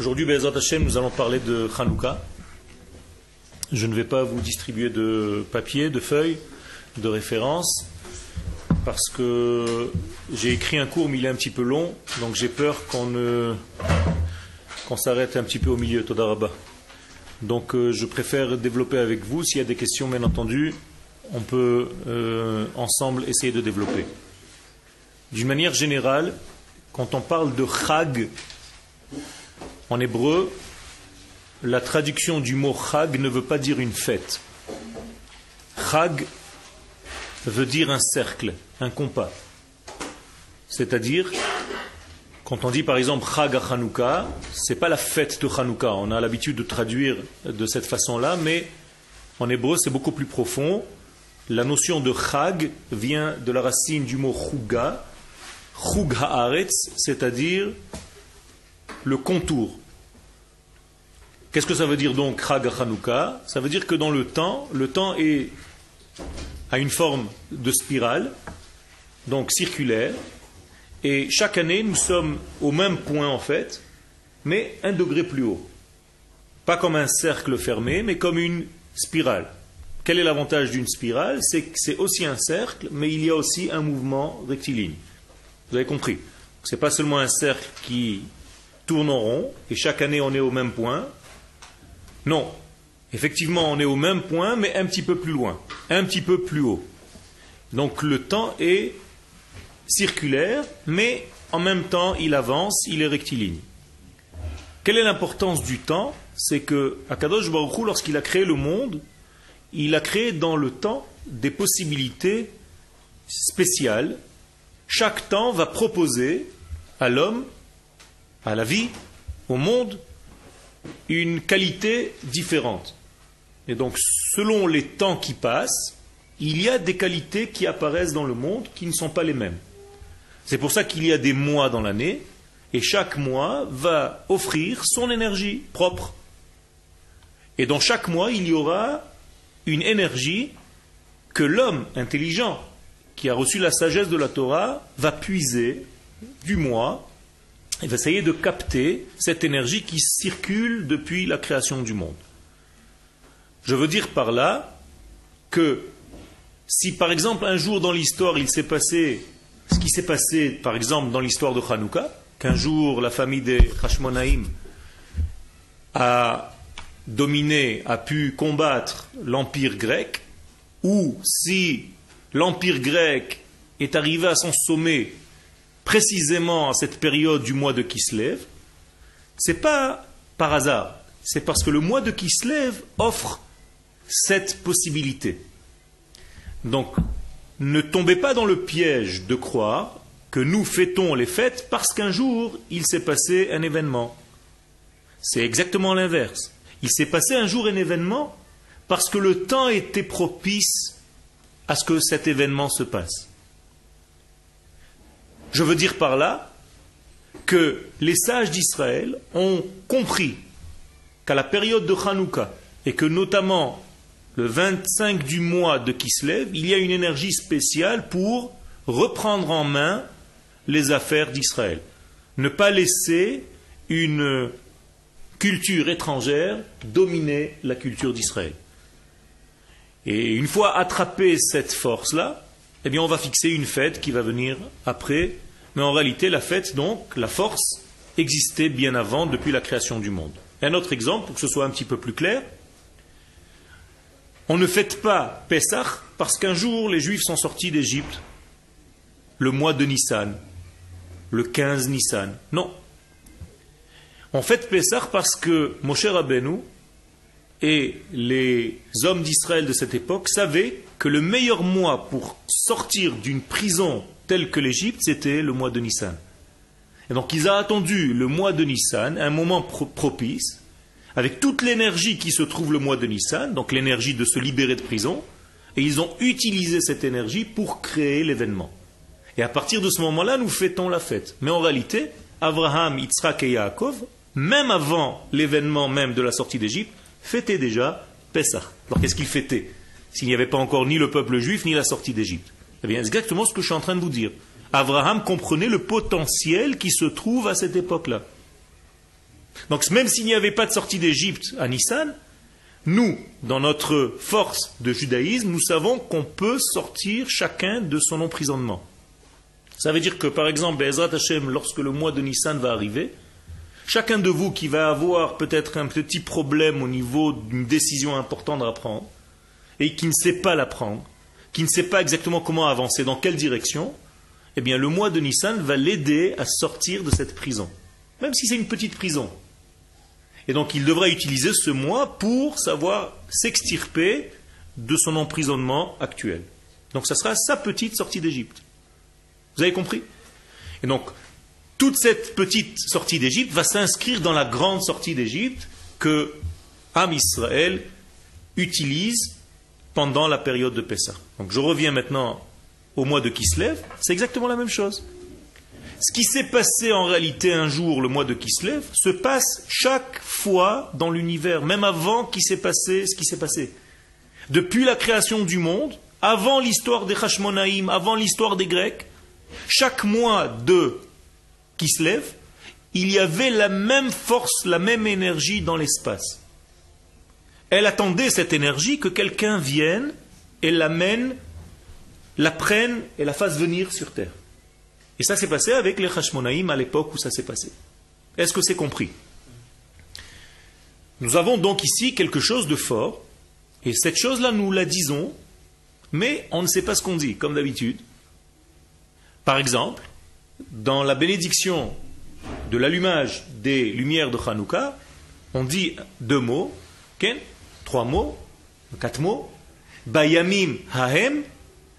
Aujourd'hui, Bezat Hashem, nous allons parler de Hanouka. Je ne vais pas vous distribuer de papier, de feuilles, de références, parce que j'ai écrit un cours, mais il est un petit peu long, donc j'ai peur qu'on s'arrête un petit peu au milieu, Todaraba. Donc euh, je préfère développer avec vous. S'il y a des questions, bien entendu, on peut euh, ensemble essayer de développer. D'une manière générale, quand on parle de Chag, en hébreu, la traduction du mot chag ne veut pas dire une fête. Chag veut dire un cercle, un compas. C'est-à-dire, quand on dit par exemple Chag à Hanouka, c'est pas la fête de Hanouka. On a l'habitude de traduire de cette façon-là, mais en hébreu c'est beaucoup plus profond. La notion de Chag vient de la racine du mot Chuga, Chug haaretz, c'est-à-dire le contour. Qu'est-ce que ça veut dire donc Chag Hanouka Ça veut dire que dans le temps, le temps est à une forme de spirale, donc circulaire, et chaque année nous sommes au même point en fait, mais un degré plus haut. Pas comme un cercle fermé, mais comme une spirale. Quel est l'avantage d'une spirale? C'est que c'est aussi un cercle, mais il y a aussi un mouvement rectiligne. Vous avez compris? Ce n'est pas seulement un cercle qui tourne en rond, et chaque année on est au même point, non. Effectivement, on est au même point, mais un petit peu plus loin, un petit peu plus haut. Donc le temps est circulaire, mais en même temps, il avance, il est rectiligne. Quelle est l'importance du temps? C'est que Akadosh Baruch Hu, lorsqu'il a créé le monde, il a créé dans le temps des possibilités spéciales. Chaque temps va proposer à l'homme, à la vie, au monde, une qualité différente. Et donc, selon les temps qui passent, il y a des qualités qui apparaissent dans le monde qui ne sont pas les mêmes. C'est pour ça qu'il y a des mois dans l'année, et chaque mois va offrir son énergie propre. Et dans chaque mois, il y aura une énergie que l'homme intelligent, qui a reçu la sagesse de la Torah, va puiser du mois il va essayer de capter cette énergie qui circule depuis la création du monde. Je veux dire par là que si par exemple un jour dans l'histoire il s'est passé ce qui s'est passé par exemple dans l'histoire de Hanouka, qu'un jour la famille des Hashmonaïm a dominé, a pu combattre l'empire grec, ou si l'empire grec est arrivé à son sommet précisément à cette période du mois de Kislev, c'est pas par hasard, c'est parce que le mois de Kislev offre cette possibilité. Donc, ne tombez pas dans le piège de croire que nous fêtons les fêtes parce qu'un jour il s'est passé un événement. C'est exactement l'inverse. Il s'est passé un jour un événement parce que le temps était propice à ce que cet événement se passe. Je veux dire par là que les sages d'Israël ont compris qu'à la période de Hanouka, et que notamment le 25 du mois de Kislev, il y a une énergie spéciale pour reprendre en main les affaires d'Israël. Ne pas laisser une culture étrangère dominer la culture d'Israël. Et une fois attrapé cette force-là, eh bien on va fixer une fête qui va venir après. Mais en réalité, la fête, donc, la force, existait bien avant, depuis la création du monde. un autre exemple, pour que ce soit un petit peu plus clair, on ne fête pas Pessah parce qu'un jour les Juifs sont sortis d'Égypte, le mois de Nissan, le 15 Nissan. Non. On fête Pessah parce que Moshe Rabbeinu et les hommes d'Israël de cette époque savaient que le meilleur mois pour sortir d'une prison telle que l'Égypte, c'était le mois de Nissan. Et donc ils ont attendu le mois de Nissan, un moment propice, avec toute l'énergie qui se trouve le mois de Nissan, donc l'énergie de se libérer de prison, et ils ont utilisé cette énergie pour créer l'événement. Et à partir de ce moment-là, nous fêtons la fête. Mais en réalité, Abraham, Yitzhak et Yaakov, même avant l'événement même de la sortie d'Égypte, fêtaient déjà Pessah. Alors qu'est-ce qu'ils fêtaient? S'il n'y avait pas encore ni le peuple juif, ni la sortie d'Égypte. Eh bien, exactement ce que je suis en train de vous dire. Abraham comprenait le potentiel qui se trouve à cette époque-là. Donc même s'il n'y avait pas de sortie d'Égypte à Nissan, nous, dans notre force de judaïsme, nous savons qu'on peut sortir chacun de son emprisonnement. Ça veut dire que, par exemple, Bezrat Hashem, lorsque le mois de Nissan va arriver, chacun de vous qui va avoir peut-être un petit problème au niveau d'une décision importante à prendre, et qui ne sait pas la prendre, qui ne sait pas exactement comment avancer, dans quelle direction, eh bien le mois de Nissan va l'aider à sortir de cette prison. Même si c'est une petite prison. Et donc il devra utiliser ce mois pour savoir s'extirper de son emprisonnement actuel. Donc ça sera sa petite sortie d'Égypte. Vous avez compris? Et donc, toute cette petite sortie d'Égypte va s'inscrire dans la grande sortie d'Égypte que Am Israël utilise pendant la période de Pessah. Donc je reviens maintenant au mois de Kislev, c'est exactement la même chose. Ce qui s'est passé en réalité un jour, le mois de Kislev, se passe chaque fois dans l'univers, même avant qu'il s'est passé ce qui s'est passé. Depuis la création du monde, avant l'histoire des Hashmonaïm, avant l'histoire des Grecs, chaque mois de Kislev, il y avait la même force, la même énergie dans l'espace. Elle attendait cette énergie que quelqu'un vienne et l'amène, la prenne et la fasse venir sur Terre. Et ça s'est passé avec les Hashmonaïm à l'époque où ça s'est passé. Est-ce que c'est compris? Nous avons donc ici quelque chose de fort, et cette chose-là, nous la disons, mais on ne sait pas ce qu'on dit, comme d'habitude. Par exemple, dans la bénédiction de l'allumage des lumières de Hanouka, on dit deux mots, trois mots, quatre mots, Bayamim Hahem,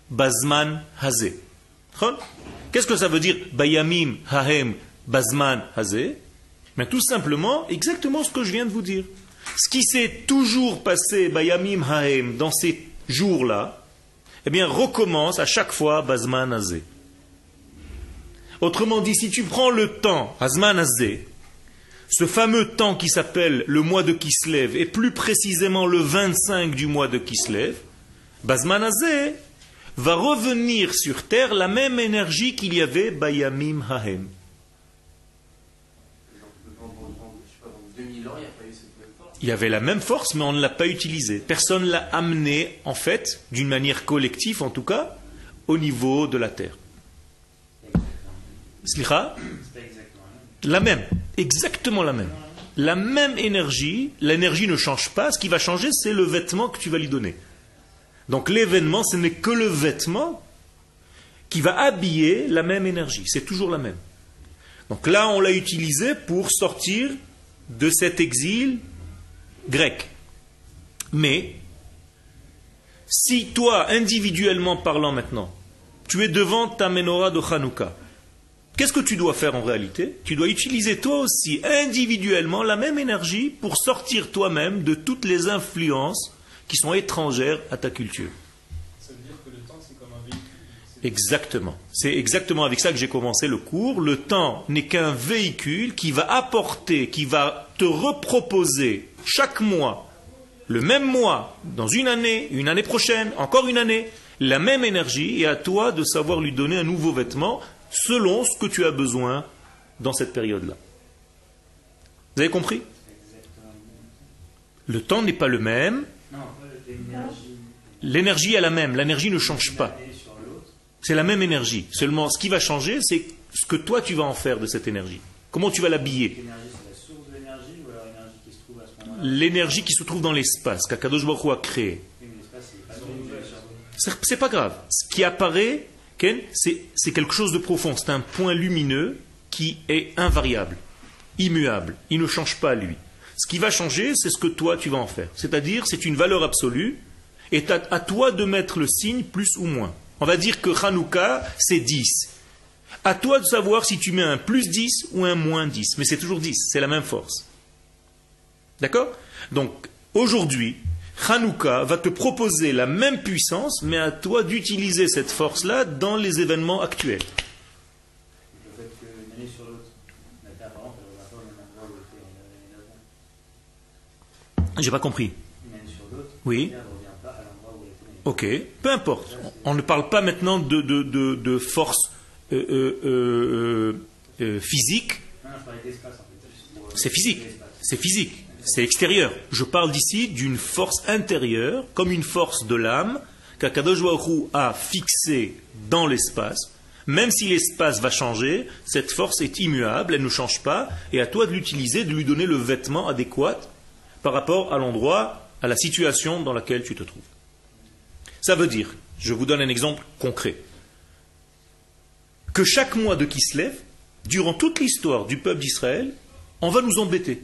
Bazman Hazé. Qu'est-ce que ça veut dire Bayamim Hahem, Bazman Hazé Mais tout simplement, exactement ce que je viens de vous dire. Ce qui s'est toujours passé, Bayamim Hahem, dans ces jours-là, eh bien, recommence à chaque fois Bazman Hazé. Autrement dit, si tu prends le temps, Azman Hazé, ce fameux temps qui s'appelle le mois de Kislev, et plus précisément le 25 du mois de Kislev, Bazmanazé va revenir sur terre la même énergie qu'il y avait Bayamim Hahem. Il y avait la même force, mais on ne l'a pas utilisée. Personne ne l'a amenée, en fait, d'une manière collective en tout cas, au niveau de la terre. Slicha? La même, exactement la même. La même énergie, l'énergie ne change pas, ce qui va changer, c'est le vêtement que tu vas lui donner. Donc l'événement, ce n'est que le vêtement qui va habiller la même énergie, c'est toujours la même. Donc là, on l'a utilisé pour sortir de cet exil grec. Mais, si toi, individuellement parlant maintenant, tu es devant ta menorah de Hanouka, Qu'est-ce que tu dois faire en réalité? Tu dois utiliser toi aussi individuellement la même énergie pour sortir toi-même de toutes les influences qui sont étrangères à ta culture. Ça veut dire que le temps, c'est comme un véhicule. Exactement. C'est exactement avec ça que j'ai commencé le cours. Le temps n'est qu'un véhicule qui va apporter, qui va te reproposer chaque mois, le même mois, dans une année, une année prochaine, encore une année, la même énergie et à toi de savoir lui donner un nouveau vêtement selon ce que tu as besoin dans cette période-là. Vous avez compris? Le temps n'est pas le même. L'énergie est la même. L'énergie ne change pas. C'est la même énergie. Seulement, ce qui va changer, c'est ce que toi tu vas en faire de cette énergie. Comment tu vas l'habiller? L'énergie qui se trouve dans l'espace, qu'Akadosh Baruch a créé. C'est pas grave. Ce qui apparaît, c'est quelque chose de profond, c'est un point lumineux qui est invariable, immuable, il ne change pas lui. Ce qui va changer, c'est ce que toi tu vas en faire. C'est-à-dire, c'est une valeur absolue, et à, toi de mettre le signe plus ou moins. On va dire que Hanouka, c'est 10. À toi de savoir si tu mets un plus 10 ou un moins 10. Mais c'est toujours 10, c'est la même force. D'accord? Donc, aujourd'hui, Hanouka va te proposer la même puissance, mais à toi d'utiliser cette force-là dans les événements actuels. J'ai pas compris. Oui. Ok, peu importe. On ne parle pas maintenant de, de, de, force euh, euh, euh, physique. C'est physique, c'est physique, c'est extérieur. Je parle d'ici d'une force intérieure, comme une force de l'âme, qu'Akadosh a fixée dans l'espace. Même si l'espace va changer, cette force est immuable, elle ne change pas, et à toi de l'utiliser, de lui donner le vêtement adéquat par rapport à l'endroit, à la situation dans laquelle tu te trouves. Ça veut dire, je vous donne un exemple concret, que chaque mois de Kislev, durant toute l'histoire du peuple d'Israël, on va nous embêter.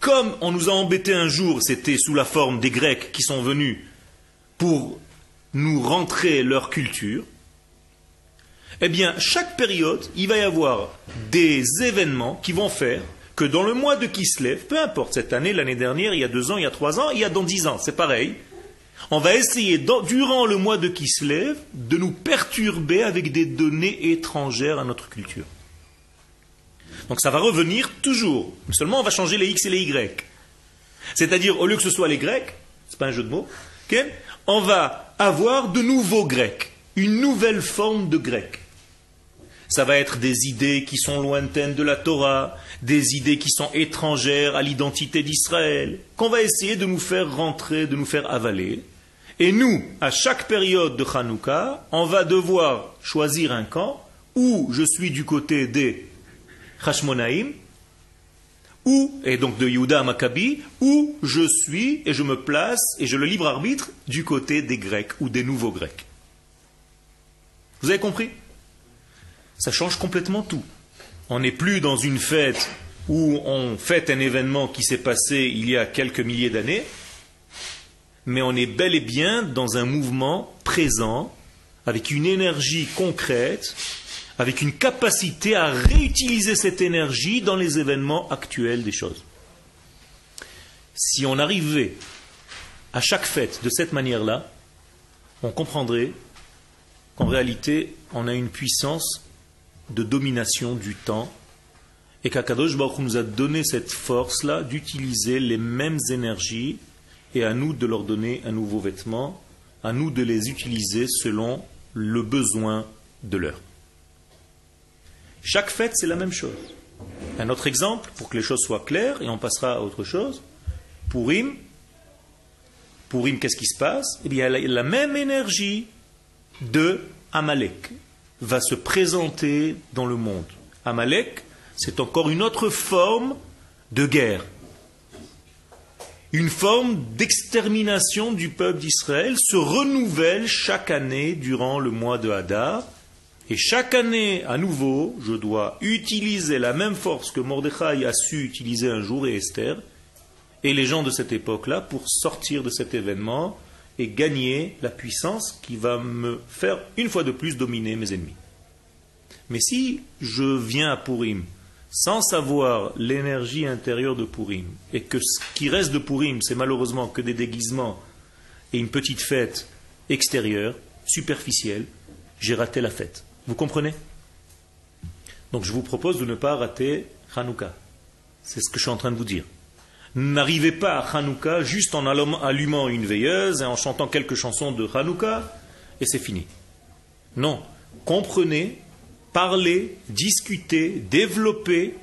Comme on nous a embêtés un jour, c'était sous la forme des Grecs qui sont venus pour nous rentrer leur culture, eh bien, chaque période, il va y avoir des événements qui vont faire que dans le mois de Kislev, peu importe cette année, l'année dernière, il y a deux ans, il y a trois ans, il y a dans dix ans, c'est pareil, on va essayer, durant le mois de Kislev, de nous perturber avec des données étrangères à notre culture. Donc ça va revenir toujours. Seulement, on va changer les X et les Y. C'est-à-dire, au lieu que ce soit les Grecs, c'est pas un jeu de mots, on va avoir de nouveaux Grecs, une nouvelle forme de Grec. Ça va être des idées qui sont lointaines de la Torah, des idées qui sont étrangères à l'identité d'Israël, qu'on va essayer de nous faire rentrer, de nous faire avaler. Et nous, à chaque période de Hanouka, on va devoir choisir un camp où je suis du côté des Hashmonaïm, ou, et donc de Yehuda Maccabi, où je suis et je me place et je le libre arbitre du côté des Grecs ou des nouveaux Grecs. Vous avez compris? Ça change complètement tout. On n'est plus dans une fête où on fête un événement qui s'est passé il y a quelques milliers d'années, mais on est bel et bien dans un mouvement présent, avec une énergie concrète, avec une capacité à réutiliser cette énergie dans les événements actuels des choses. Si on arrivait à chaque fête de cette manière-là, on comprendrait qu'en réalité, on a une puissance de domination du temps et qu'Akadosh Baruch nous a donné cette force-là d'utiliser les mêmes énergies et à nous de leur donner un nouveau vêtement, à nous de les utiliser selon le besoin de l'heure. Chaque fête, c'est la même chose. Un autre exemple, pour que les choses soient claires, et on passera à autre chose. Purim, Purim, qu'est-ce qui se passe? Eh bien, la même énergie de Amalek va se présenter dans le monde. Amalek, c'est encore une autre forme de guerre. Une forme d'extermination du peuple d'Israël se renouvelle chaque année durant le mois de Hadar et chaque année, à nouveau, je dois utiliser la même force que Mordechai a su utiliser un jour et Esther, et les gens de cette époque-là, pour sortir de cet événement et gagner la puissance qui va me faire une fois de plus dominer mes ennemis. Mais si je viens à Purim sans savoir l'énergie intérieure de Purim, et que ce qui reste de Purim, c'est malheureusement que des déguisements et une petite fête extérieure, superficielle, j'ai raté la fête. Vous comprenez? Donc je vous propose de ne pas rater Hanouka. C'est ce que je suis en train de vous dire. N'arrivez pas à Hanouka juste en allumant une veilleuse et en chantant quelques chansons de Hanouka et c'est fini. Non, comprenez, parlez, discutez, développez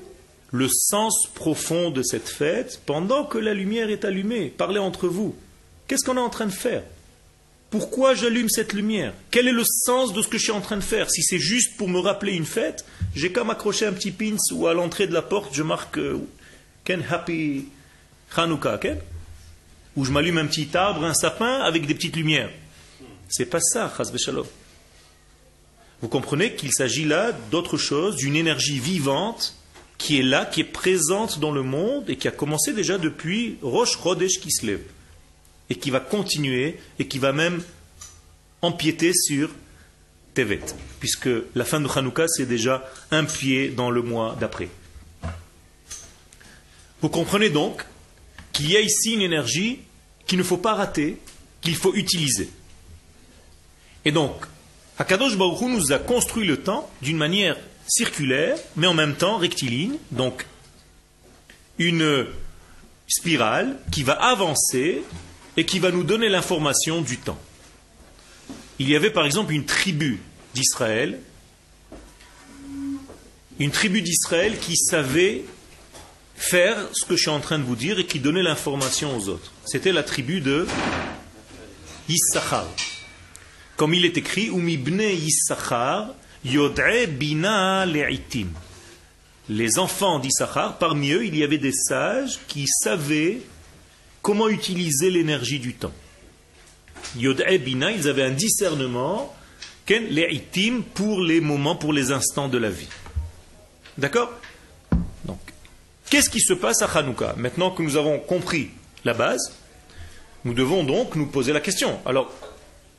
le sens profond de cette fête pendant que la lumière est allumée. Parlez entre vous. Qu'est-ce qu'on est en train de faire? Pourquoi j'allume cette lumière? Quel est le sens de ce que je suis en train de faire? Si c'est juste pour me rappeler une fête, j'ai qu'à m'accrocher un petit pins ou à l'entrée de la porte, je marque euh, Ken Happy Hanukkah, Ou je m'allume un petit arbre, un sapin avec des petites lumières. C'est pas ça, Shalom. Vous comprenez qu'il s'agit là d'autre chose, d'une énergie vivante qui est là, qui est présente dans le monde et qui a commencé déjà depuis Rosh Chodesh Kislev et qui va continuer et qui va même empiéter sur Tevet, puisque la fin de Hanouka, c'est déjà un pied dans le mois d'après. Vous comprenez donc qu'il y a ici une énergie qu'il ne faut pas rater, qu'il faut utiliser. Et donc, Akadosh Baruch nous a construit le temps d'une manière circulaire, mais en même temps rectiligne, donc une spirale qui va avancer et qui va nous donner l'information du temps. Il y avait par exemple une tribu d'Israël, une tribu d'Israël qui savait faire ce que je suis en train de vous dire et qui donnait l'information aux autres. C'était la tribu de Issachar. Comme il est écrit, Bina. Les enfants d'Issachar, parmi eux, il y avait des sages qui savaient comment utiliser l'énergie du temps? Yodre Bina, ils avaient un discernement, Le'itim, pour les moments, pour les instants de la vie. D'accord? Donc, qu'est-ce qui se passe à Hanouka? Maintenant que nous avons compris la base, nous devons donc nous poser la question. Alors,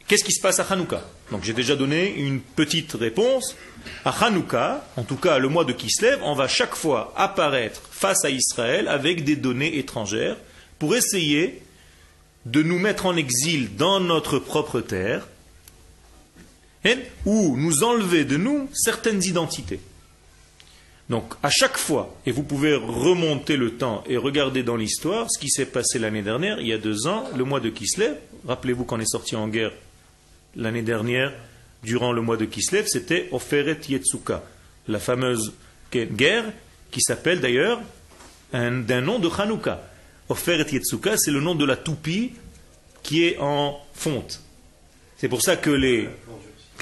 qu'est-ce qui se passe à Hanouka? Donc, j'ai déjà donné une petite réponse. À Hanouka, en tout cas le mois de Kislev, on va chaque fois apparaître face à Israël avec des données étrangères pour essayer de nous mettre en exil dans notre propre terre hein, ou nous enlever de nous certaines identités. Donc à chaque fois, et vous pouvez remonter le temps et regarder dans l'histoire ce qui s'est passé l'année dernière, il y a deux ans, le mois de Kislev, rappelez-vous qu'on est sorti en guerre l'année dernière, durant le mois de Kislev, c'était Oferet Yetsuka, la fameuse guerre qui s'appelle d'ailleurs d'un nom de Hanouka. Oferet Yetsuka, c'est le nom de la toupie qui est en fonte. C'est pour ça que les...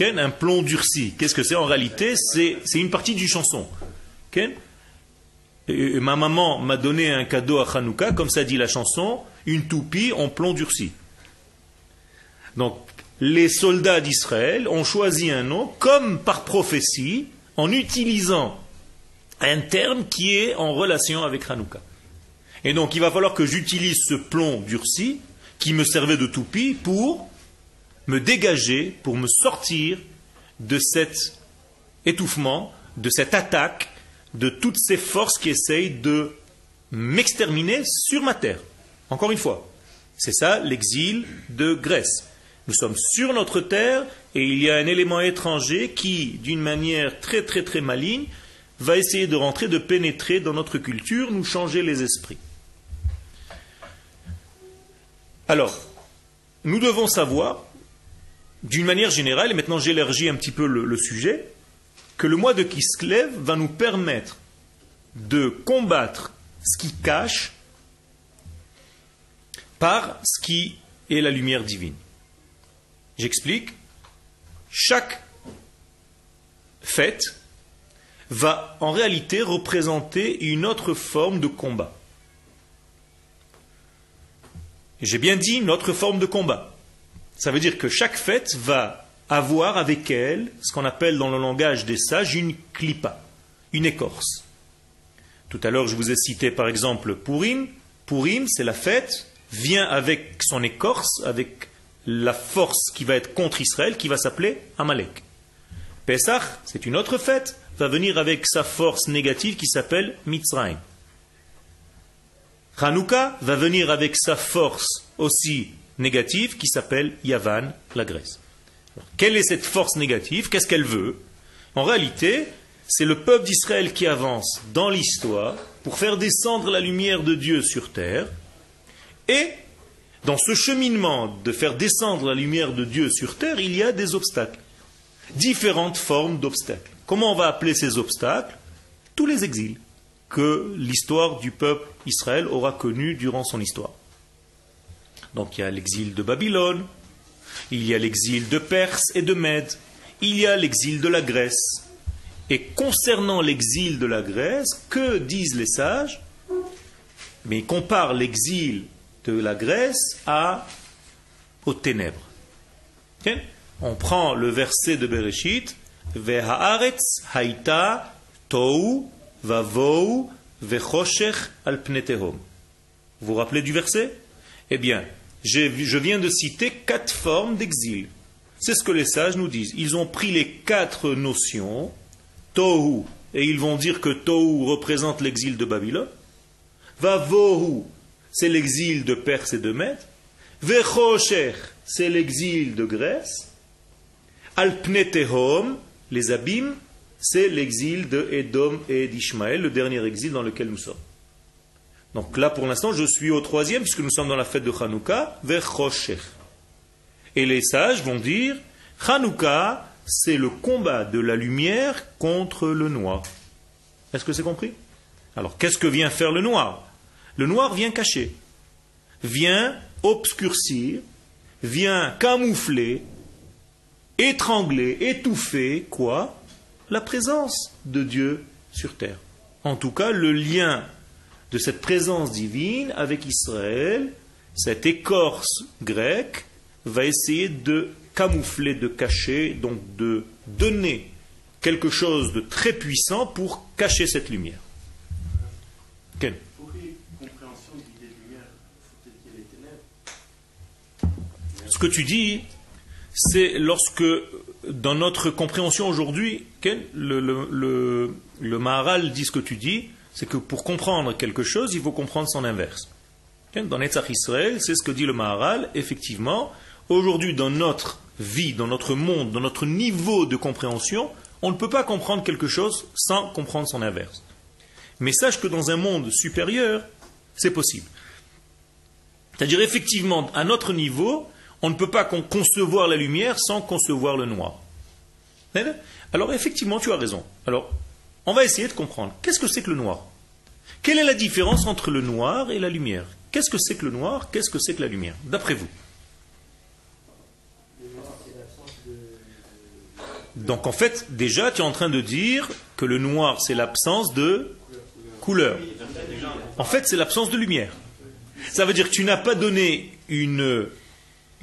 Un plomb durci. Qu'est-ce que c'est en réalité? C'est une partie d'une chanson ma maman m'a donné un cadeau à Hanouka, comme ça dit la chanson, une toupie en plomb durci. Donc, les soldats d'Israël ont choisi un nom comme par prophétie, en utilisant un terme qui est en relation avec Hanouka. Et donc, il va falloir que j'utilise ce plomb durci, qui me servait de toupie, pour me dégager, pour me sortir de cet étouffement, de cette attaque de toutes ces forces qui essayent de m'exterminer sur ma terre. Encore une fois, c'est ça l'exil de Grèce. Nous sommes sur notre terre et il y a un élément étranger qui, d'une manière très très très maligne, va essayer de rentrer, de pénétrer dans notre culture, nous changer les esprits. Alors, nous devons savoir, d'une manière générale, et maintenant j'élargis un petit peu le, sujet, que le mois de Kislev va nous permettre de combattre ce qui cache par ce qui est la lumière divine. J'explique. Chaque fête va en réalité représenter une autre forme de combat. J'ai bien dit une autre forme de combat. Ça veut dire que chaque fête va avoir avec elle ce qu'on appelle dans le langage des sages une clipa, une écorce. Tout à l'heure, je vous ai cité par exemple Purim. Purim, c'est la fête, vient avec son écorce, avec la force qui va être contre Israël, qui va s'appeler Amalek. Pesach, c'est une autre fête, va venir avec sa force négative qui s'appelle Mitzrayim. Hanouka va venir avec sa force aussi négative qui s'appelle Yavan, la Grèce. Quelle est cette force négative? Qu'est-ce qu'elle veut? En réalité, c'est le peuple d'Israël qui avance dans l'histoire pour faire descendre la lumière de Dieu sur terre. Et dans ce cheminement de faire descendre la lumière de Dieu sur terre, il y a des obstacles. Différentes formes d'obstacles. Comment on va appeler ces obstacles? Tous les exils que l'histoire du peuple Israël aura connus durant son histoire. Donc il y a l'exil de Babylone, il y a l'exil de Perse et de Mède. Il y a l'exil de la Grèce. Et concernant l'exil de la Grèce, que disent les sages? Mais ils comparent l'exil de la Grèce à, aux ténèbres. On prend le verset de Bereshit, Vehaaretz haïta tou vavou vechoshech al Vous vous rappelez du verset? Eh bien, je viens de citer quatre formes d'exil. C'est ce que les sages nous disent. Ils ont pris les quatre notions, Tohu, et ils vont dire que Tohu représente l'exil de Babylone. Vavohu, c'est l'exil de Perse et de Mède. Vechosher, c'est l'exil de Grèce. Alpnetehom, les abîmes, c'est l'exil de Edom et d'Ishmaël, le dernier exil dans lequel nous sommes. Donc là, pour l'instant, je suis au troisième, puisque nous sommes dans la fête de Hanouka, vers Rocher. Et les sages vont dire, Hanouka, c'est le combat de la lumière contre le noir. Est-ce que c'est compris? Alors qu'est-ce que vient faire le noir? Le noir vient cacher, vient obscurcir, vient camoufler, étrangler, étouffer quoi? La présence de Dieu sur terre. En tout cas, le lien de cette présence divine avec Israël, cette écorce grecque, va essayer de camoufler, de cacher, donc de donner quelque chose de très puissant pour cacher cette lumière. Ténèbres Ce que tu dis, c'est lorsque, dans notre compréhension aujourd'hui, le, Maharal dit ce que tu dis, c'est que pour comprendre quelque chose, il faut comprendre son inverse. Dans Netzach Israël, c'est ce que dit le Maharal, effectivement, aujourd'hui dans notre vie, dans notre monde, dans notre niveau de compréhension, on ne peut pas comprendre quelque chose sans comprendre son inverse. Mais sache que dans un monde supérieur, c'est possible. C'est-à-dire effectivement, à notre niveau, on ne peut pas concevoir la lumière sans concevoir le noir. Alors effectivement, tu as raison. Alors, on va essayer de comprendre. Qu'est-ce que c'est que le noir? Quelle est la différence entre le noir et la lumière? Qu'est-ce que c'est que le noir? Qu'est-ce que c'est que la lumière? D'après vous Donc en fait, déjà, tu es en train de dire que le noir, c'est l'absence de couleur. En fait, c'est l'absence de lumière. Ça veut dire que tu n'as pas donné une,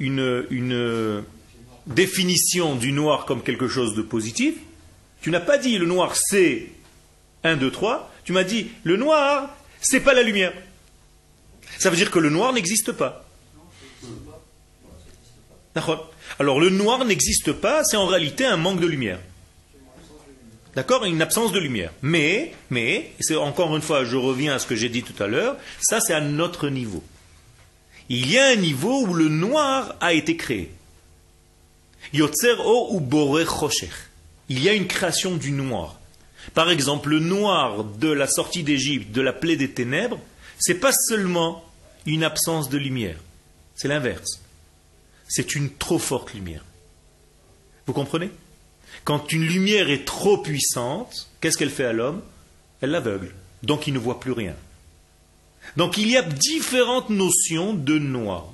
une, définition du noir comme quelque chose de positif. Tu n'as pas dit le noir c'est 1, 2, 3. Tu m'as dit le noir, c'est pas la lumière. Ça veut dire que le noir n'existe pas. Alors le noir n'existe pas, c'est en réalité un manque de lumière. D'accord? Une absence de lumière. Mais, mais, c'est encore une fois, je reviens à ce que j'ai dit tout à l'heure, ça c'est à notre niveau. Il y a un niveau où le noir a été créé. Yotzer o ou Il y a une création du noir. Par exemple, le noir de la sortie d'Égypte, de la plaie des ténèbres, c'est pas seulement une absence de lumière, c'est l'inverse c'est une trop forte lumière. Vous comprenez? Quand une lumière est trop puissante, qu'est-ce qu'elle fait à l'homme? Elle l'aveugle. Donc il ne voit plus rien. Donc il y a différentes notions de noir.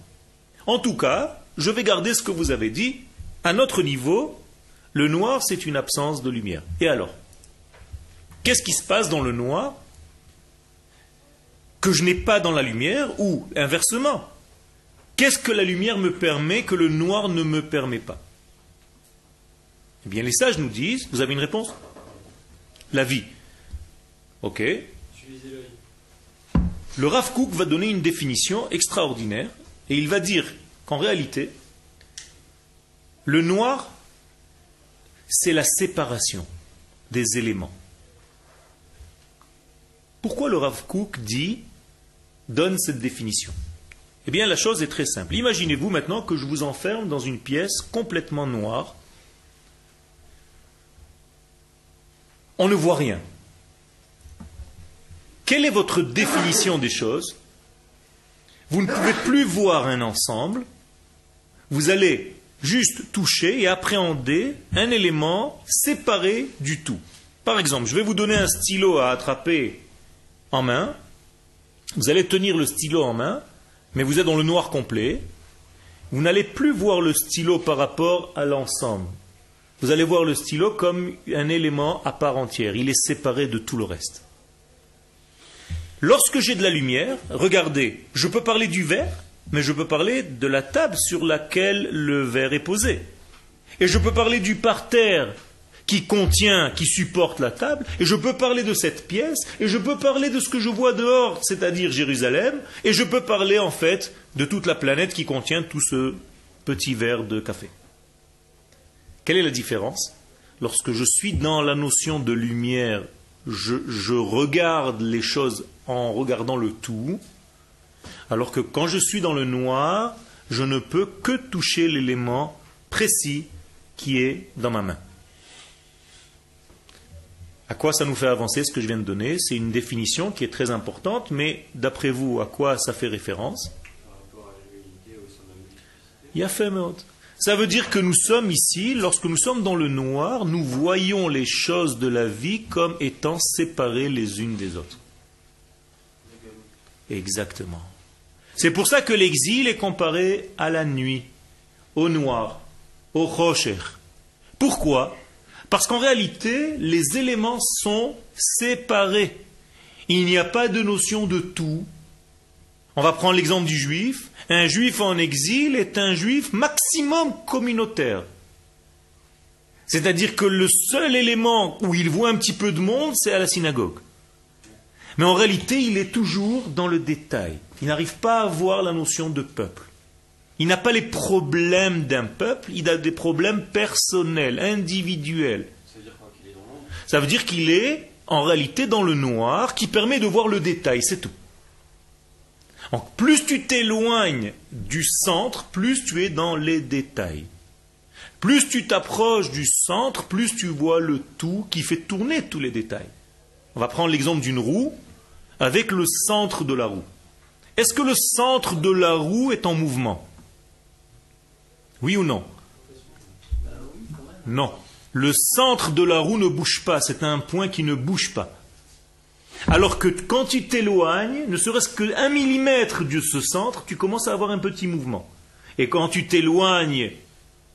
En tout cas, je vais garder ce que vous avez dit. À notre niveau, le noir, c'est une absence de lumière. Et alors Qu'est-ce qui se passe dans le noir que je n'ai pas dans la lumière ou inversement? Qu'est-ce que la lumière me permet que le noir ne me permet pas? Eh bien, les sages nous disent, vous avez une réponse? La vie. Ok. Le Rav Kook va donner une définition extraordinaire et il va dire qu'en réalité, le noir, c'est la séparation des éléments. Pourquoi le Rav Kook dit, donne cette définition? Eh bien, la chose est très simple. Imaginez-vous maintenant que je vous enferme dans une pièce complètement noire. On ne voit rien. Quelle est votre définition des choses? Vous ne pouvez plus voir un ensemble. Vous allez juste toucher et appréhender un élément séparé du tout. Par exemple, je vais vous donner un stylo à attraper en main. Vous allez tenir le stylo en main mais vous êtes dans le noir complet, vous n'allez plus voir le stylo par rapport à l'ensemble. Vous allez voir le stylo comme un élément à part entière. Il est séparé de tout le reste. Lorsque j'ai de la lumière, regardez, je peux parler du verre, mais je peux parler de la table sur laquelle le verre est posé. Et je peux parler du parterre qui contient, qui supporte la table, et je peux parler de cette pièce, et je peux parler de ce que je vois dehors, c'est-à-dire Jérusalem, et je peux parler en fait de toute la planète qui contient tout ce petit verre de café. Quelle est la différence Lorsque je suis dans la notion de lumière, je, regarde les choses en regardant le tout, alors que quand je suis dans le noir, je ne peux que toucher l'élément précis qui est dans ma main. À quoi ça nous fait avancer ce que je viens de donner? C'est une définition qui est très importante, mais d'après vous, à quoi ça fait référence? Ça veut dire que nous sommes ici, lorsque nous sommes dans le noir, nous voyons les choses de la vie comme étant séparées les unes des autres. Exactement. C'est pour ça que l'exil est comparé à la nuit, au noir, au rocher. Pourquoi? Parce qu'en réalité, les éléments sont séparés. Il n'y a pas de notion de tout. On va prendre l'exemple du juif. Un juif en exil est un juif maximum communautaire. C'est-à-dire que le seul élément où il voit un petit peu de monde, c'est à la synagogue. Mais en réalité, il est toujours dans le détail. Il n'arrive pas à voir la notion de peuple. Il n'a pas les problèmes d'un peuple, il a des problèmes personnels, individuels. Ça veut dire qu'il est en réalité dans le noir qui permet de voir le détail, c'est tout. Donc, plus tu t'éloignes du centre, plus tu es dans les détails. Plus tu t'approches du centre, plus tu vois le tout qui fait tourner tous les détails. On va prendre l'exemple d'une roue avec le centre de la roue. Est-ce que le centre de la roue est en mouvement? Oui ou non? Non. Le centre de la roue ne bouge pas, c'est un point qui ne bouge pas. Alors que quand tu t'éloignes, ne serait-ce qu'un millimètre de ce centre, tu commences à avoir un petit mouvement. Et quand tu t'éloignes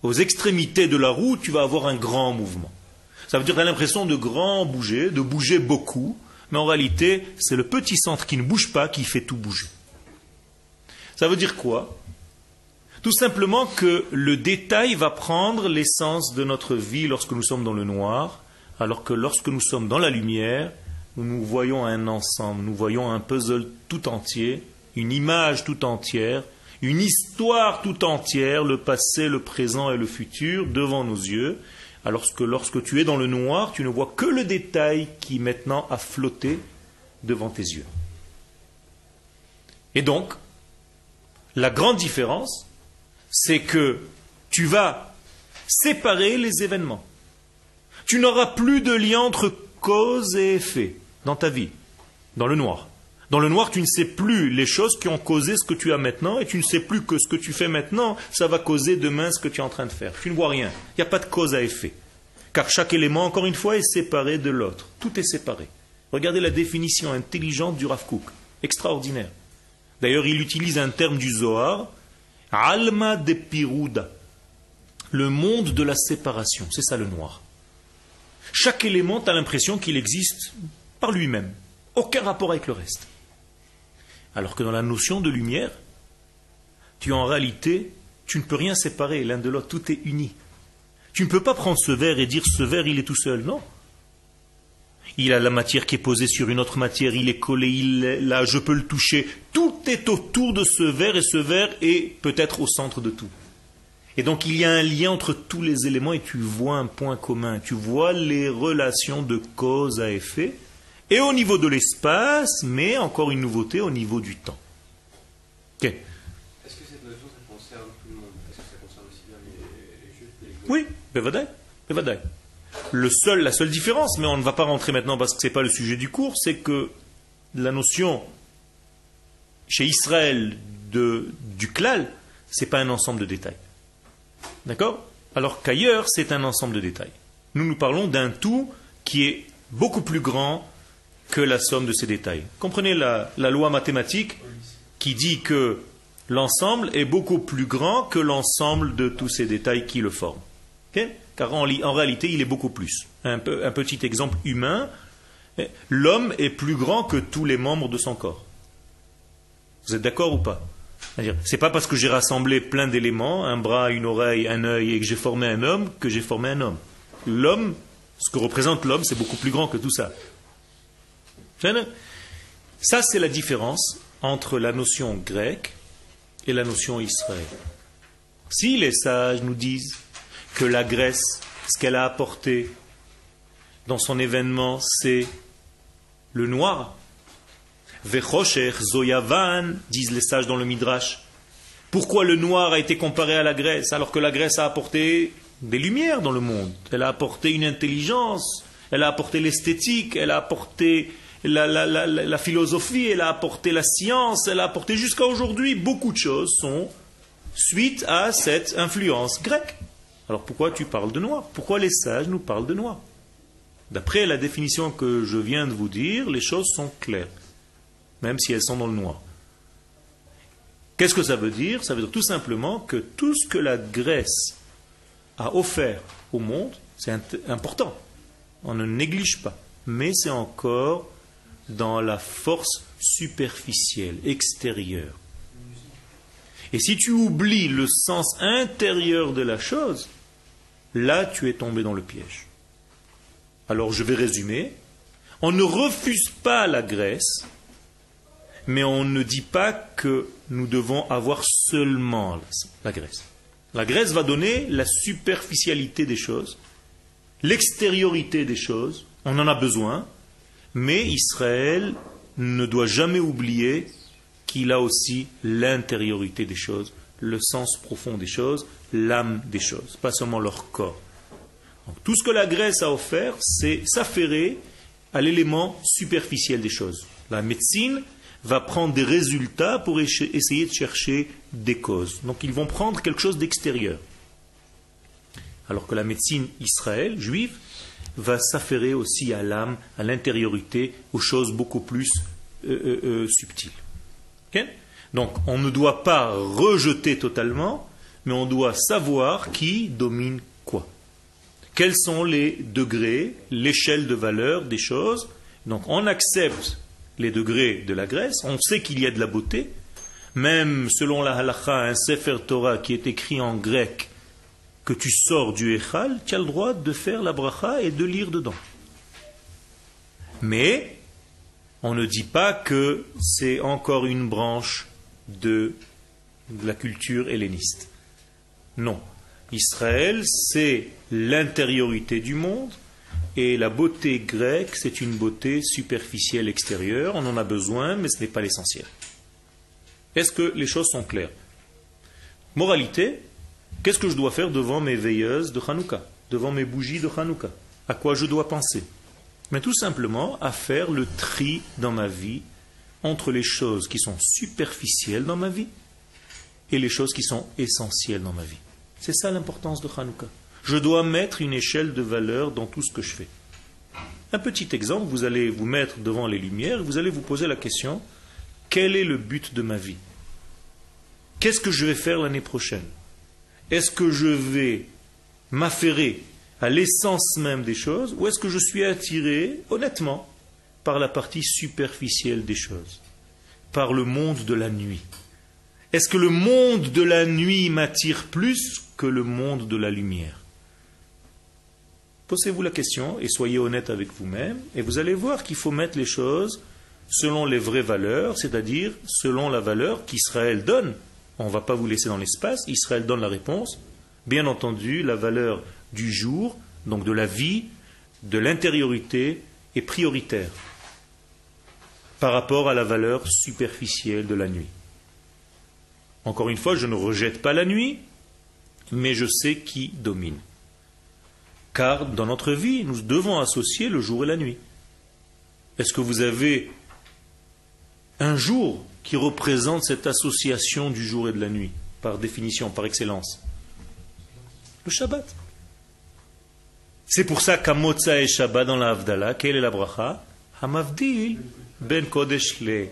aux extrémités de la roue, tu vas avoir un grand mouvement. Ça veut dire que tu as l'impression de grand bouger, de bouger beaucoup, mais en réalité, c'est le petit centre qui ne bouge pas qui fait tout bouger. Ça veut dire quoi? Tout simplement que le détail va prendre l'essence de notre vie lorsque nous sommes dans le noir, alors que lorsque nous sommes dans la lumière, nous voyons un ensemble, nous voyons un puzzle tout entier, une image tout entière, une histoire tout entière, le passé, le présent et le futur devant nos yeux, alors que lorsque tu es dans le noir, tu ne vois que le détail qui maintenant a flotté devant tes yeux. Et donc, la grande différence, c'est que tu vas séparer les événements. Tu n'auras plus de lien entre cause et effet dans ta vie, dans le noir. Dans le noir, tu ne sais plus les choses qui ont causé ce que tu as maintenant, et tu ne sais plus que ce que tu fais maintenant, ça va causer demain ce que tu es en train de faire. Tu ne vois rien. Il n'y a pas de cause à effet. Car chaque élément, encore une fois, est séparé de l'autre. Tout est séparé. Regardez la définition intelligente du Rav Kook. Extraordinaire. D'ailleurs, il utilise un terme du Zohar, Alma de Piruda. Le monde de la séparation. C'est ça le noir. Chaque élément, a l'impression qu'il existe par lui-même. Aucun rapport avec le reste. Alors que dans la notion de lumière, tu en réalité, tu ne peux rien séparer l'un de l'autre, tout est uni. Tu ne peux pas prendre ce verre et dire ce verre il est tout seul, non. Il a la matière qui est posée sur une autre matière, il est collé, il est là, je peux le toucher. Tout est autour de ce verre et ce verre est peut-être au centre de tout. Et donc il y a un lien entre tous les éléments et tu vois un point commun, tu vois les relations de cause à effet et au niveau de l'espace, mais encore une nouveauté au niveau du temps. Est-ce que cette notion, ça concerne tout le monde? Est-ce que ça concerne aussi bien les, juifs que les Oui, Bevadai. Le seul, la seule différence, mais on ne va pas rentrer maintenant parce que ce n'est pas le sujet du cours, c'est que la notion chez Israël de, du klal, ce n'est pas un ensemble de détails. D'accord? Alors qu'ailleurs, c'est un ensemble de détails. Nous nous parlons d'un tout qui est beaucoup plus grand que la somme de ces détails. Comprenez la, loi mathématique qui dit que l'ensemble est beaucoup plus grand que l'ensemble de tous ces détails qui le forment. Car en, réalité, il est beaucoup plus. Un, un petit exemple humain, l'homme est plus grand que tous les membres de son corps. Vous êtes d'accord ou pas c'est pas parce que j'ai rassemblé plein d'éléments, un bras, une oreille, un œil, et que j'ai formé un homme, que j'ai formé un homme. L'homme, ce que représente l'homme, c'est beaucoup plus grand que tout ça. Ça, c'est la différence entre la notion grecque et la notion israélienne. Si les sages nous disent que la Grèce, ce qu'elle a apporté dans son événement, c'est le noir, Vechosher, Zoyavan, disent les sages dans le Midrash. Pourquoi le noir a été comparé à la Grèce alors que la Grèce a apporté des lumières dans le monde? Elle a apporté une intelligence, elle a apporté l'esthétique, elle a apporté la, philosophie, elle a apporté la science, elle a apporté jusqu'à aujourd'hui beaucoup de choses sont suite à cette influence grecque. Alors pourquoi tu parles de noir Pourquoi les sages nous parlent de noir D'après la définition que je viens de vous dire, les choses sont claires. même si elles sont dans le noir. Qu'est-ce que ça veut dire? Ça veut dire tout simplement que tout ce que la Grèce a offert au monde, c'est important. On ne néglige pas. Mais c'est encore dans la force superficielle, extérieure. Et si tu oublies le sens intérieur de la chose, là tu es tombé dans le piège. Alors je vais résumer. On ne refuse pas la Grèce, mais on ne dit pas que nous devons avoir seulement la Grèce. La Grèce va donner la superficialité des choses, l'extériorité des choses, on en a besoin, mais Israël ne doit jamais oublier qu'il a aussi l'intériorité des choses, le sens profond des choses, l'âme des choses, pas seulement leur corps. tout ce que la Grèce a offert, c'est s'affairer à l'élément superficiel des choses. La médecine va prendre des résultats pour essayer de chercher des causes. Donc ils vont prendre quelque chose d'extérieur. Alors que la médecine Israël, juive, va s'affairer aussi à l'âme, à l'intériorité, aux choses beaucoup plus euh, euh, euh, subtiles. Donc on ne doit pas rejeter totalement, mais on doit savoir qui domine quoi. Quels sont les degrés, l'échelle de valeur des choses? Donc on accepte les degrés de la Grèce, on sait qu'il y a de la beauté, même selon la halakha, un Sefer Torah qui est écrit en grec, que tu sors du Echal, tu as le droit de faire la bracha et de lire dedans. Mais on ne dit pas que c'est encore une branche de la culture helléniste. Non. Israël, c'est l'intériorité du monde, et la beauté grecque, c'est une beauté superficielle extérieure. On en a besoin, mais ce n'est pas l'essentiel. Est-ce que les choses sont claires? Moralité, qu'est-ce que je dois faire devant mes veilleuses de Hanouka, devant mes bougies de Hanouka? À quoi je dois penser? Mais tout simplement à faire le tri dans ma vie entre les choses qui sont superficielles dans ma vie et les choses qui sont essentielles dans ma vie. C'est ça l'importance de Hanouka. Je dois mettre une échelle de valeur dans tout ce que je fais. Un petit exemple, vous allez vous mettre devant les lumières, vous allez vous poser la question, quel est le but de ma vie? Qu'est-ce que je vais faire l'année prochaine? Est-ce que je vais m'affairer à l'essence même des choses ou est-ce que je suis attiré, honnêtement, par la partie superficielle des choses, par le monde de la nuit? Est-ce que le monde de la nuit m'attire plus que le monde de la lumière? Posez-vous la question et soyez honnête avec vous-même, et vous allez voir qu'il faut mettre les choses selon les vraies valeurs, c'est-à-dire selon la valeur qu'Israël donne. On ne va pas vous laisser dans l'espace, Israël donne la réponse. Bien entendu, la valeur du jour, donc de la vie, de l'intériorité, est prioritaire par rapport à la valeur superficielle de la nuit. Encore une fois, je ne rejette pas la nuit, mais je sais qui domine. Car dans notre vie, nous devons associer le jour et la nuit. Est-ce que vous avez un jour qui représente cette association du jour et de la nuit, par définition, par excellence Le Shabbat. C'est pour ça qu'à Motza et Shabbat dans la Havdalah, quelle est la bracha? Hamavdil ben Kodesh le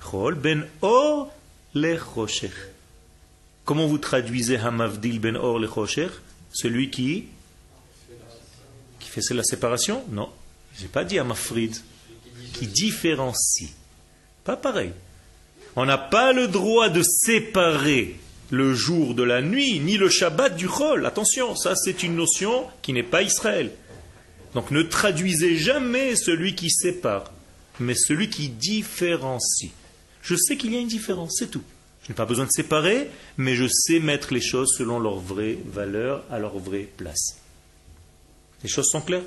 Chol, ben Or le Choshech. Comment vous traduisez Hamavdil ben Or le Choshech? Celui qui fait la séparation? Non. Je n'ai pas dit Amafrid. Qui différencie. Pas pareil. On n'a pas le droit de séparer le jour de la nuit, ni le Shabbat du Chol. Attention, ça c'est une notion qui n'est pas Israël. Donc ne traduisez jamais celui qui sépare, mais celui qui différencie. Je sais qu'il y a une différence, c'est tout. Je n'ai pas besoin de séparer, mais je sais mettre les choses selon leur vraie valeur, à leur vraie place. Les choses sont claires?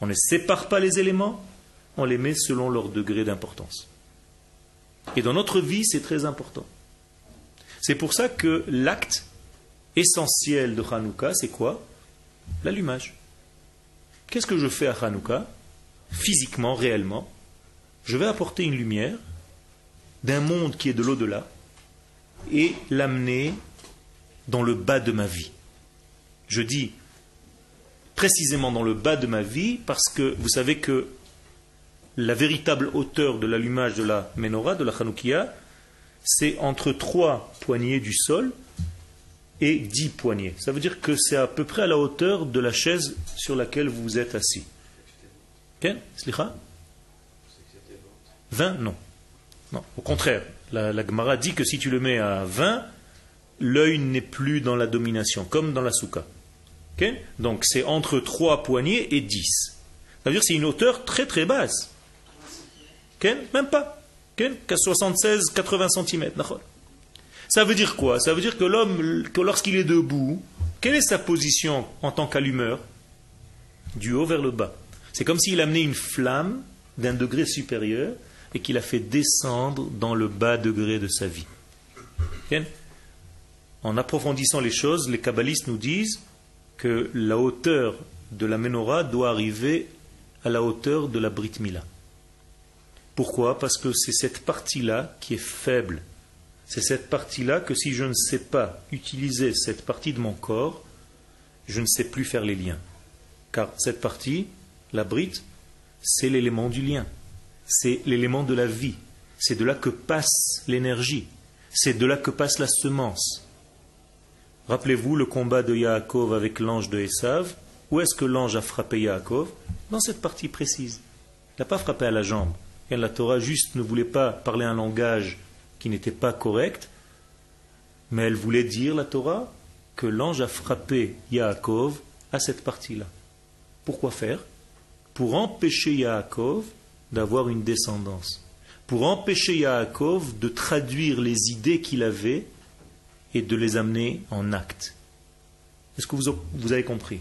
On ne sépare pas les éléments, on les met selon leur degré d'importance. Et dans notre vie, c'est très important. C'est pour ça que l'acte essentiel de Hanouka, c'est quoi? L'allumage. Qu'est-ce que je fais à Hanouka? Physiquement, réellement, je vais apporter une lumière d'un monde qui est de l'au-delà et l'amener dans le bas de ma vie. Je dis précisément dans le bas de ma vie parce que vous savez que la véritable hauteur de l'allumage de la menorah, de la Hanoukia, c'est entre trois poignées du sol et dix poignées. Ça veut dire que c'est à peu près à la hauteur de la chaise sur laquelle vous êtes assis. Ok Slicha? 20 Non. Non, au contraire. La, la Gemara dit que si tu le mets à 20, l'œil n'est plus dans la domination, comme dans la souka. Ok? Donc c'est entre trois poignées et 10. Ça veut dire que c'est une hauteur très très basse. Même pas. Qu'à 76-80 cm. Ça veut dire quoi? Ça veut dire que l'homme, lorsqu'il est debout, quelle est sa position en tant qu'allumeur? Du haut vers le bas. C'est comme s'il amenait une flamme d'un degré supérieur et qu'il a fait descendre dans le bas degré de sa vie. En approfondissant les choses, les kabbalistes nous disent que la hauteur de la menorah doit arriver à la hauteur de la Brit Mila. Pourquoi? Parce que c'est cette partie-là qui est faible c'est cette partie-là que si je ne sais pas utiliser cette partie de mon corps, je ne sais plus faire les liens. Car cette partie, la brite, c'est l'élément du lien. C'est l'élément de la vie. C'est de là que passe l'énergie. C'est de là que passe la semence. Rappelez-vous le combat de Yaakov avec l'ange de Esav. Où est-ce que l'ange a frappé Yaakov? Dans cette partie précise. Il n'a pas frappé à la jambe. La Torah juste ne voulait pas parler un langage qui n'était pas correcte, mais elle voulait dire, la Torah, que l'ange a frappé Yaakov à cette partie-là. Pourquoi faire? Pour empêcher Yaakov d'avoir une descendance. Pour empêcher Yaakov de traduire les idées qu'il avait et de les amener en acte. Est-ce que vous avez compris?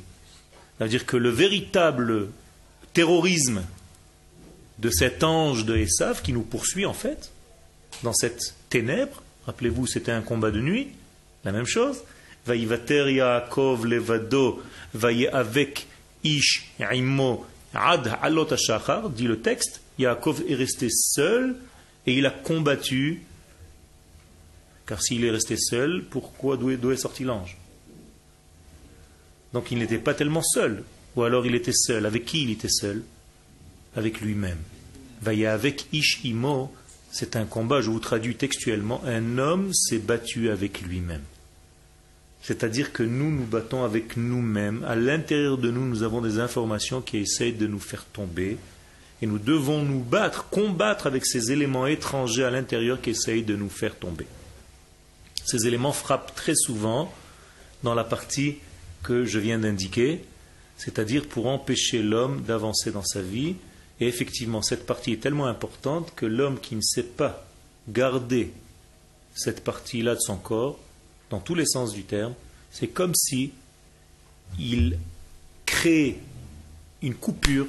C'est-à-dire que le véritable terrorisme de cet ange de Esav qui nous poursuit en fait, dans cette ténèbre, rappelez-vous, c'était un combat de nuit, la même chose. Vaïvater Yaakov levado, avec ish imo ad alot dit le texte. Yaakov est resté seul et il a combattu. Car s'il est resté seul, pourquoi d'où est, sorti l'ange? Donc il n'était pas tellement seul. Ou alors il était seul. Avec qui il était seul? Avec lui-même. Vaïe avec ish imo c'est un combat, je vous traduis textuellement, un homme s'est battu avec lui-même. C'est-à-dire que nous nous battons avec nous-mêmes. À l'intérieur de nous, nous avons des informations qui essayent de nous faire tomber. Et nous devons nous battre, combattre avec ces éléments étrangers à l'intérieur qui essayent de nous faire tomber. Ces éléments frappent très souvent dans la partie que je viens d'indiquer, c'est-à-dire pour empêcher l'homme d'avancer dans sa vie et effectivement, cette partie est tellement importante que l'homme qui ne sait pas garder cette partie-là de son corps, dans tous les sens du terme, c'est comme si il crée une coupure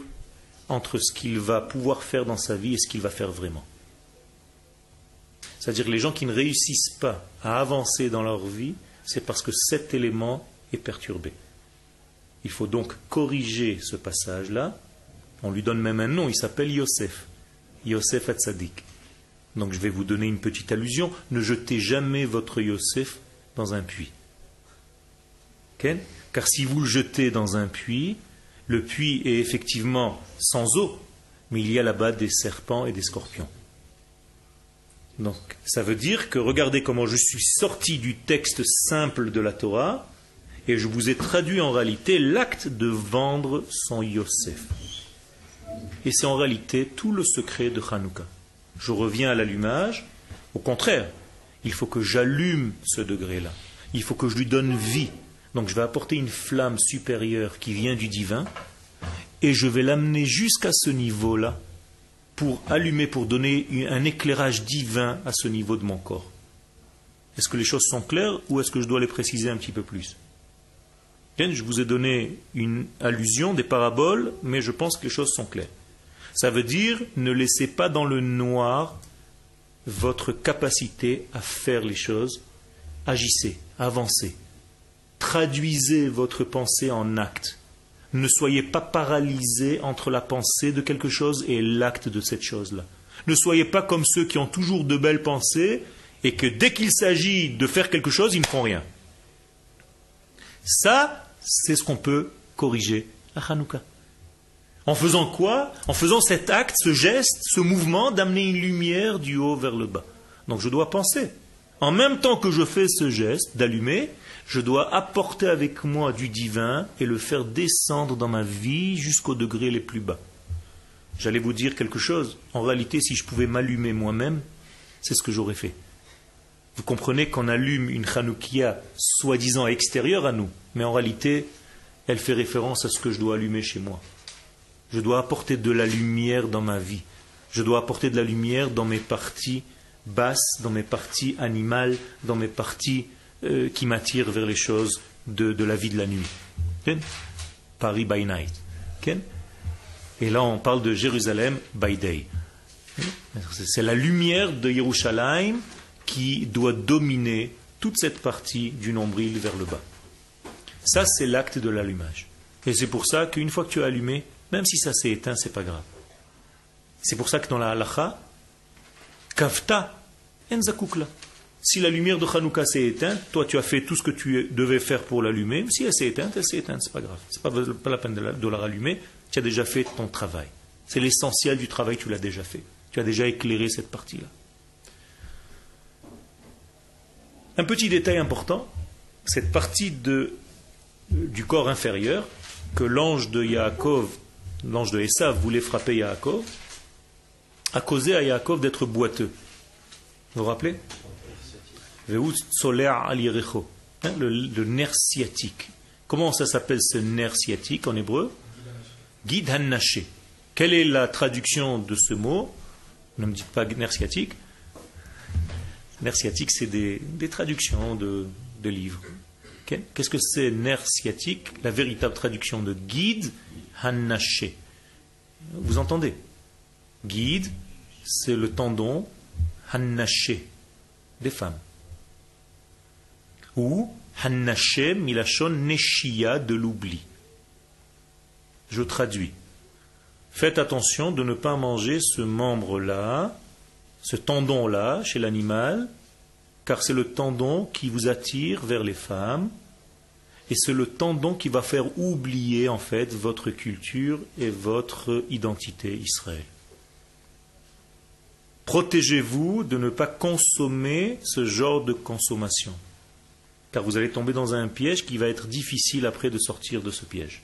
entre ce qu'il va pouvoir faire dans sa vie et ce qu'il va faire vraiment. C'est-à-dire que les gens qui ne réussissent pas à avancer dans leur vie, c'est parce que cet élément est perturbé. Il faut donc corriger ce passage-là on lui donne même un nom, il s'appelle Yosef. Yosef Hatzadik. Donc je vais vous donner une petite allusion. Ne jetez jamais votre Yosef dans un puits. Car si vous le jetez dans un puits, le puits est effectivement sans eau, mais il y a là-bas des serpents et des scorpions. Donc ça veut dire que regardez comment je suis sorti du texte simple de la Torah et je vous ai traduit en réalité l'acte de vendre son Yosef. Et c'est en réalité tout le secret de Hanouka. Je reviens à l'allumage. Au contraire, il faut que j'allume ce degré-là. Il faut que je lui donne vie. Donc je vais apporter une flamme supérieure qui vient du divin et je vais l'amener jusqu'à ce niveau-là pour allumer, pour donner un éclairage divin à ce niveau de mon corps. Est-ce que les choses sont claires ou est-ce que je dois les préciser un petit peu plus? Je vous ai donné une allusion, des paraboles, mais je pense que les choses sont claires. Ça veut dire ne laissez pas dans le noir votre capacité à faire les choses. Agissez, avancez. Traduisez votre pensée en acte. Ne soyez pas paralysé entre la pensée de quelque chose et l'acte de cette chose-là. Ne soyez pas comme ceux qui ont toujours de belles pensées et que dès qu'il s'agit de faire quelque chose, ils ne font rien. Ça, c'est ce qu'on peut corriger à Hanouka. En faisant quoi? En faisant cet acte, ce geste, ce mouvement d'amener une lumière du haut vers le bas. Donc je dois penser. En même temps que je fais ce geste d'allumer, je dois apporter avec moi du divin et le faire descendre dans ma vie jusqu'au degré les plus bas. J'allais vous dire quelque chose. En réalité, si je pouvais m'allumer moi-même, c'est ce que j'aurais fait. Vous comprenez qu'on allume une Hanoukia soi-disant extérieure à nous, mais en réalité, elle fait référence à ce que je dois allumer chez moi. Je dois apporter de la lumière dans ma vie. Je dois apporter de la lumière dans mes parties basses, dans mes parties animales, dans mes parties euh, qui m'attirent vers les choses de, la vie de la nuit. Paris by night. Et là, on parle de Jérusalem by day. C'est la lumière de Yerushalayim qui doit dominer toute cette partie du nombril vers le bas. Ça, c'est l'acte de l'allumage. Et c'est pour ça qu'une fois que tu as allumé, même si ça s'est éteint, c'est pas grave. C'est pour ça que dans la halacha, kavta enzakukla. Si la lumière de Hanouka s'est éteinte, toi tu as fait tout ce que tu devais faire pour l'allumer. Si elle s'est éteinte, elle s'est éteinte, c'est pas grave. C'est pas, pas la peine de la, rallumer. Tu as déjà fait ton travail. C'est l'essentiel du travail, tu l'as déjà fait. Tu as déjà éclairé cette partie-là. Un petit détail important, cette partie du corps inférieur que l'ange de Yaakov, l'ange de Esav voulait frapper Yaakov, a causé à Yaakov d'être boiteux. Vous vous rappelez? Hein, le, le, nerf sciatique. Comment ça s'appelle ce nerf sciatique en hébreu? Guide. Quelle est la traduction de ce mot? Ne me dites pas nerf sciatique. Nerf sciatique, c'est des, traductions de, livres. Qu'est-ce que c'est nerf sciatique? La véritable traduction de guide, hannaché. Vous entendez? Guide, c'est le tendon hannaché des femmes. Ou hannaché milachon neshia de l'oubli. Je traduis. Faites attention de ne pas manger ce membre-là ce tendon-là chez l'animal, car c'est le tendon qui vous attire vers les femmes, et c'est le tendon qui va faire oublier en fait votre culture et votre identité Israël. Protégez-vous de ne pas consommer ce genre de consommation, car vous allez tomber dans un piège qui va être difficile après de sortir de ce piège.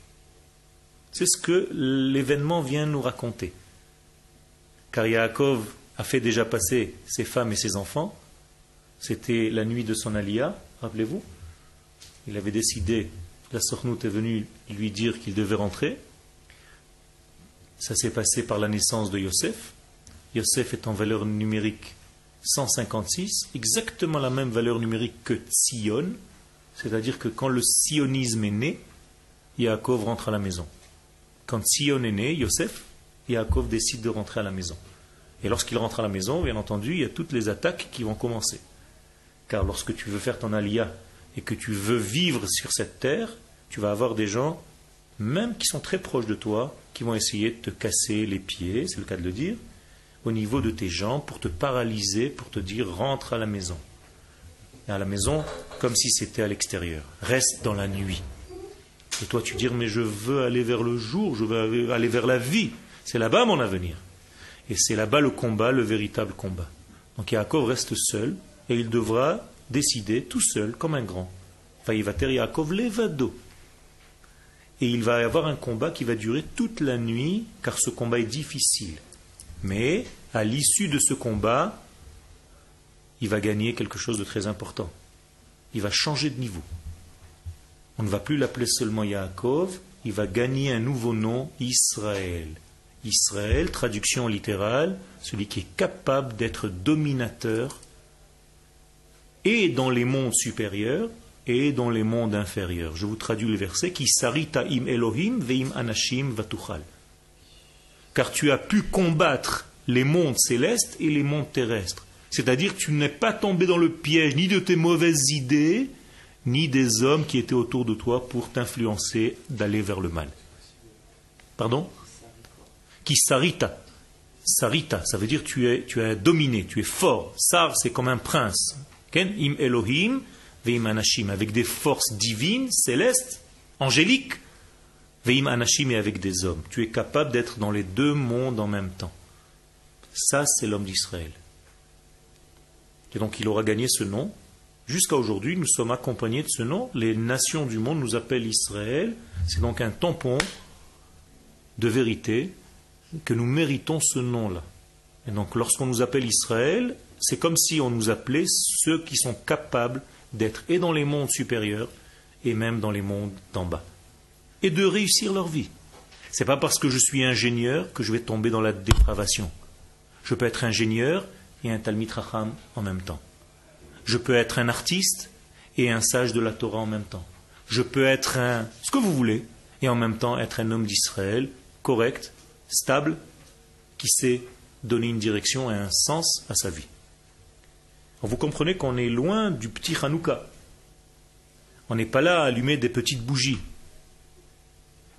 C'est ce que l'événement vient nous raconter. Car Yaakov a fait déjà passer ses femmes et ses enfants. C'était la nuit de son alia, rappelez-vous. Il avait décidé, la Sornout est venue lui dire qu'il devait rentrer. Ça s'est passé par la naissance de Yosef. Yosef est en valeur numérique 156, exactement la même valeur numérique que Sion, c'est-à-dire que quand le sionisme est né, Yaakov rentre à la maison. Quand Sion est né, Yosef, Yaakov décide de rentrer à la maison. Et lorsqu'il rentre à la maison, bien entendu, il y a toutes les attaques qui vont commencer. Car lorsque tu veux faire ton alia et que tu veux vivre sur cette terre, tu vas avoir des gens, même qui sont très proches de toi, qui vont essayer de te casser les pieds, c'est le cas de le dire, au niveau de tes jambes, pour te paralyser, pour te dire rentre à la maison. À la maison, comme si c'était à l'extérieur. Reste dans la nuit. Et toi, tu dis mais je veux aller vers le jour, je veux aller vers la vie. C'est là-bas mon avenir. Et c'est là-bas le combat, le véritable combat. Donc Yaakov reste seul et il devra décider tout seul, comme un grand. Et il va y avoir un combat qui va durer toute la nuit, car ce combat est difficile. Mais à l'issue de ce combat, il va gagner quelque chose de très important. Il va changer de niveau. On ne va plus l'appeler seulement Yaakov, il va gagner un nouveau nom, Israël. Israël, traduction littérale, celui qui est capable d'être dominateur et dans les mondes supérieurs et dans les mondes inférieurs. Je vous traduis le verset qui sarita im Elohim veim anashim vatuchal. Car tu as pu combattre les mondes célestes et les mondes terrestres. C'est-à-dire que tu n'es pas tombé dans le piège ni de tes mauvaises idées, ni des hommes qui étaient autour de toi pour t'influencer d'aller vers le mal. Pardon? Qui sarita. Sarita, ça veut dire tu es, tu es dominé, tu es fort. Sar, c'est comme un prince. Im Elohim, veim anashim, avec des forces divines, célestes, angéliques. Veim Anashim et avec des hommes. Tu es capable d'être dans les deux mondes en même temps. Ça, c'est l'homme d'Israël. Et donc il aura gagné ce nom. Jusqu'à aujourd'hui, nous sommes accompagnés de ce nom. Les nations du monde nous appellent Israël. C'est donc un tampon de vérité que nous méritons ce nom-là. Et donc lorsqu'on nous appelle Israël, c'est comme si on nous appelait ceux qui sont capables d'être et dans les mondes supérieurs et même dans les mondes d'en bas. Et de réussir leur vie. C'est pas parce que je suis ingénieur que je vais tomber dans la dépravation. Je peux être ingénieur et un Talmid Racham en même temps. Je peux être un artiste et un sage de la Torah en même temps. Je peux être un ce que vous voulez et en même temps être un homme d'Israël correct, stable, qui sait donner une direction et un sens à sa vie. Vous comprenez qu'on est loin du petit Hanouka. On n'est pas là à allumer des petites bougies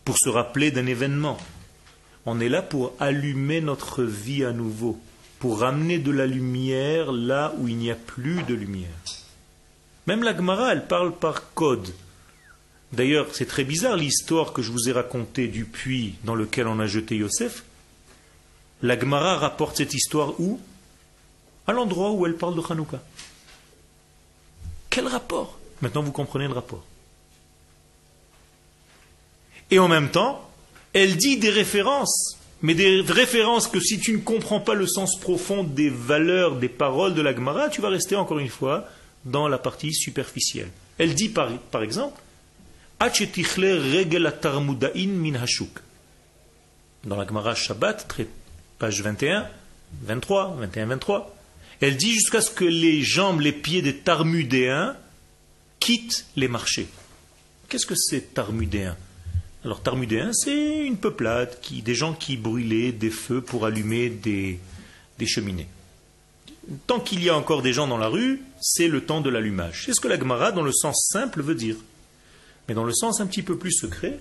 pour se rappeler d'un événement. On est là pour allumer notre vie à nouveau, pour ramener de la lumière là où il n'y a plus de lumière. Même la Gemara, elle parle par code. D'ailleurs, c'est très bizarre l'histoire que je vous ai racontée du puits dans lequel on a jeté Yosef. La Gemara rapporte cette histoire où? À l'endroit où elle parle de Hanouka. Quel rapport? Maintenant, vous comprenez le rapport. Et en même temps, elle dit des références, mais des références que si tu ne comprends pas le sens profond des valeurs, des paroles de la Gemara, tu vas rester encore une fois dans la partie superficielle. Elle dit par, par exemple, dans la Gemara Shabbat, page 21, 23, 21, 23, elle dit jusqu'à ce que les jambes, les pieds des Tarmudéens quittent les marchés. Qu'est-ce que c'est Tarmudéens Alors Tarmudéens, c'est une peuplade, qui, des gens qui brûlaient des feux pour allumer des, cheminées. Tant qu'il y a encore des gens dans la rue, c'est le temps de l'allumage. C'est ce que la Gemara, dans le sens simple, veut dire. Mais dans le sens un petit peu plus secret,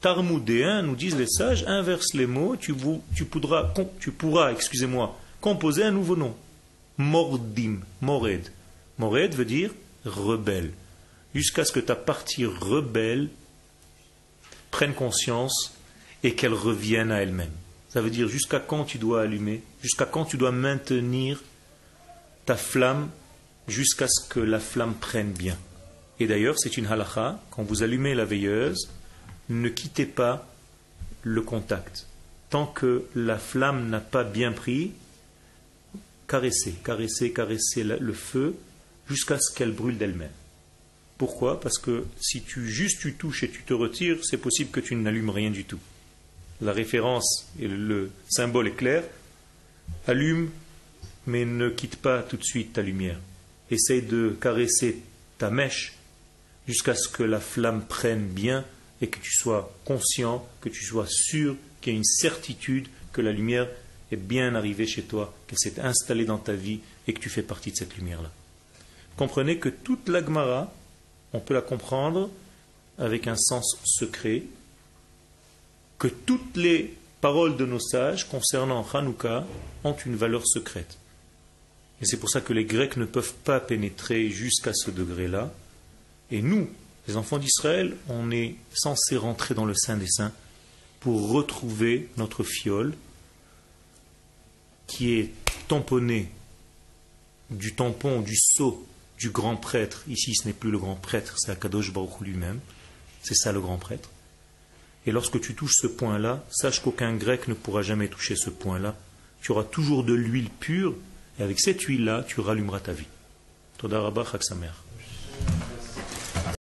Tarmoudéen, nous disent les sages, inverse les mots, tu, tu pourras excusez-moi, composer un nouveau nom. Mordim, Mored. Mored veut dire rebelle. Jusqu'à ce que ta partie rebelle prenne conscience et qu'elle revienne à elle-même. Ça veut dire jusqu'à quand tu dois allumer, jusqu'à quand tu dois maintenir ta flamme jusqu'à ce que la flamme prenne bien. Et d'ailleurs, c'est une halakha, quand vous allumez la veilleuse, ne quittez pas le contact. Tant que la flamme n'a pas bien pris, caressez, caressez, caressez le feu jusqu'à ce qu'elle brûle d'elle-même. Pourquoi? Parce que si tu juste tu touches et tu te retires, c'est possible que tu n'allumes rien du tout. La référence et le symbole est clair. Allume, mais ne quitte pas tout de suite ta lumière. Essaye de caresser ta mèche jusqu'à ce que la flamme prenne bien et que tu sois conscient, que tu sois sûr qu'il y a une certitude que la lumière est bien arrivée chez toi, qu'elle s'est installée dans ta vie et que tu fais partie de cette lumière-là. Comprenez que toute l'agmara, on peut la comprendre avec un sens secret, que toutes les paroles de nos sages concernant Hanouka ont une valeur secrète. Et c'est pour ça que les Grecs ne peuvent pas pénétrer jusqu'à ce degré-là, et nous, les enfants d'Israël, on est censé rentrer dans le Saint des Saints pour retrouver notre fiole qui est tamponné du tampon, du sceau du grand prêtre. Ici, ce n'est plus le grand prêtre, c'est Akadosh Baruch lui-même. C'est ça le grand prêtre. Et lorsque tu touches ce point-là, sache qu'aucun grec ne pourra jamais toucher ce point-là. Tu auras toujours de l'huile pure, et avec cette huile-là, tu rallumeras ta vie. Toda Rabba.